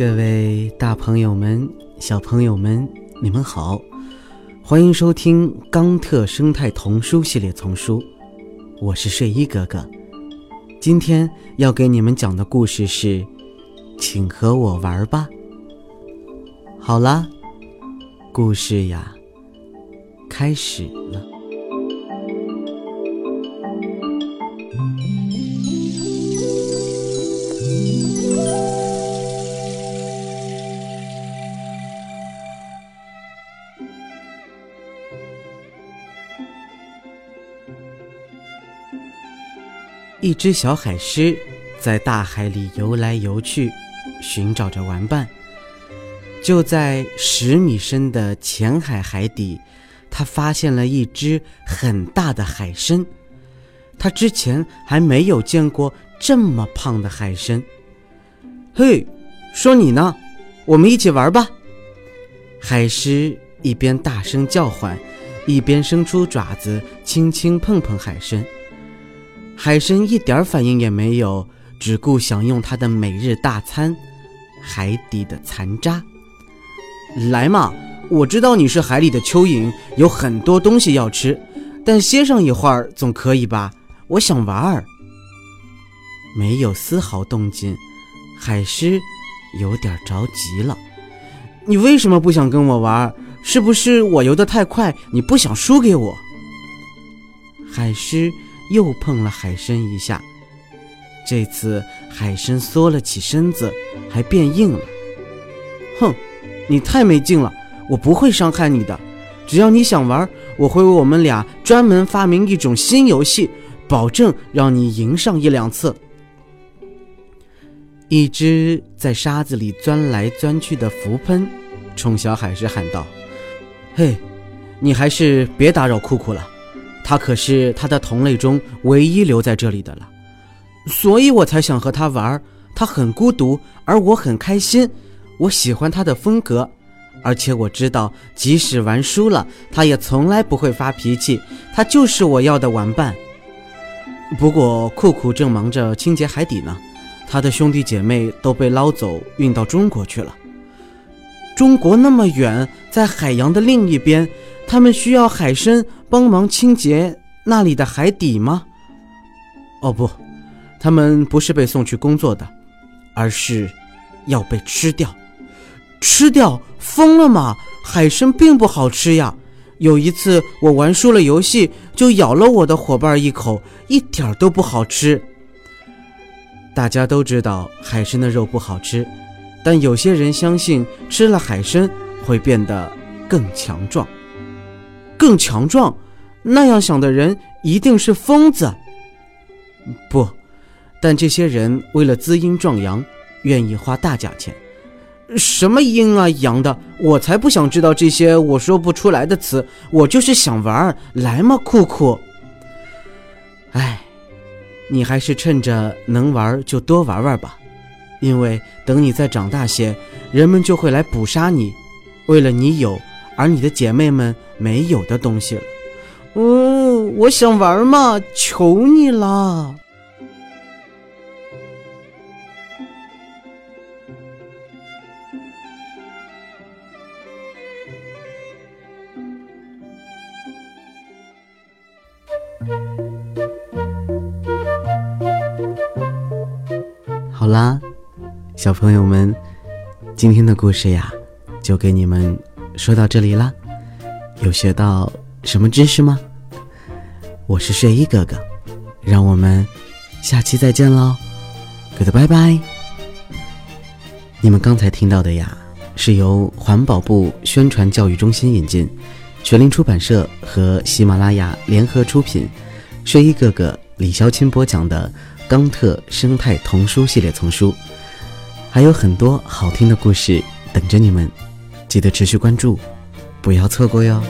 各位大朋友们、小朋友们，你们好，欢迎收听《冈特生态童书系列丛书》，我是睡衣哥哥。今天要给你们讲的故事是《请和我玩吧》。好啦，故事呀，开始了。一只小海狮在大海里游来游去，寻找着玩伴。就在十米深的浅海海底，它发现了一只很大的海参。它之前还没有见过这么胖的海参。嘿，说你呢，我们一起玩吧！海狮一边大声叫唤，一边伸出爪子，轻轻碰碰海参。海参一点反应也没有，只顾享用它的每日大餐——海底的残渣。来嘛，我知道你是海里的蚯蚓，有很多东西要吃，但歇上一会儿总可以吧？我想玩儿。没有丝毫动静，海狮有点着急了。你为什么不想跟我玩？是不是我游得太快，你不想输给我？海狮。又碰了海参一下，这次海参缩了起身子，还变硬了。哼，你太没劲了！我不会伤害你的，只要你想玩，我会为我们俩专门发明一种新游戏，保证让你赢上一两次。一只在沙子里钻来钻去的浮喷，冲小海狮喊道：“嘿，你还是别打扰酷酷了。”他可是他的同类中唯一留在这里的了，所以我才想和他玩。他很孤独，而我很开心。我喜欢他的风格，而且我知道，即使玩输了，他也从来不会发脾气。他就是我要的玩伴。不过酷酷正忙着清洁海底呢，他的兄弟姐妹都被捞走，运到中国去了。中国那么远，在海洋的另一边。他们需要海参帮忙清洁那里的海底吗？哦不，他们不是被送去工作的，而是要被吃掉。吃掉？疯了吗？海参并不好吃呀！有一次我玩输了游戏，就咬了我的伙伴一口，一点都不好吃。大家都知道海参的肉不好吃，但有些人相信吃了海参会变得更强壮。更强壮，那样想的人一定是疯子。不，但这些人为了滋阴壮阳，愿意花大价钱。什么阴啊阳的，我才不想知道这些我说不出来的词。我就是想玩，来嘛，酷酷。哎，你还是趁着能玩就多玩玩吧，因为等你再长大些，人们就会来捕杀你。为了你有。而你的姐妹们没有的东西了，哦，我想玩嘛，求你了。好啦，小朋友们，今天的故事呀，就给你们。说到这里啦，有学到什么知识吗？我是睡衣哥哥，让我们下期再见喽，good 拜拜。你们刚才听到的呀，是由环保部宣传教育中心引进，全林出版社和喜马拉雅联合出品，睡衣哥哥李潇钦播讲的《冈特生态童书系列丛书》，还有很多好听的故事等着你们。记得持续关注，不要错过哟。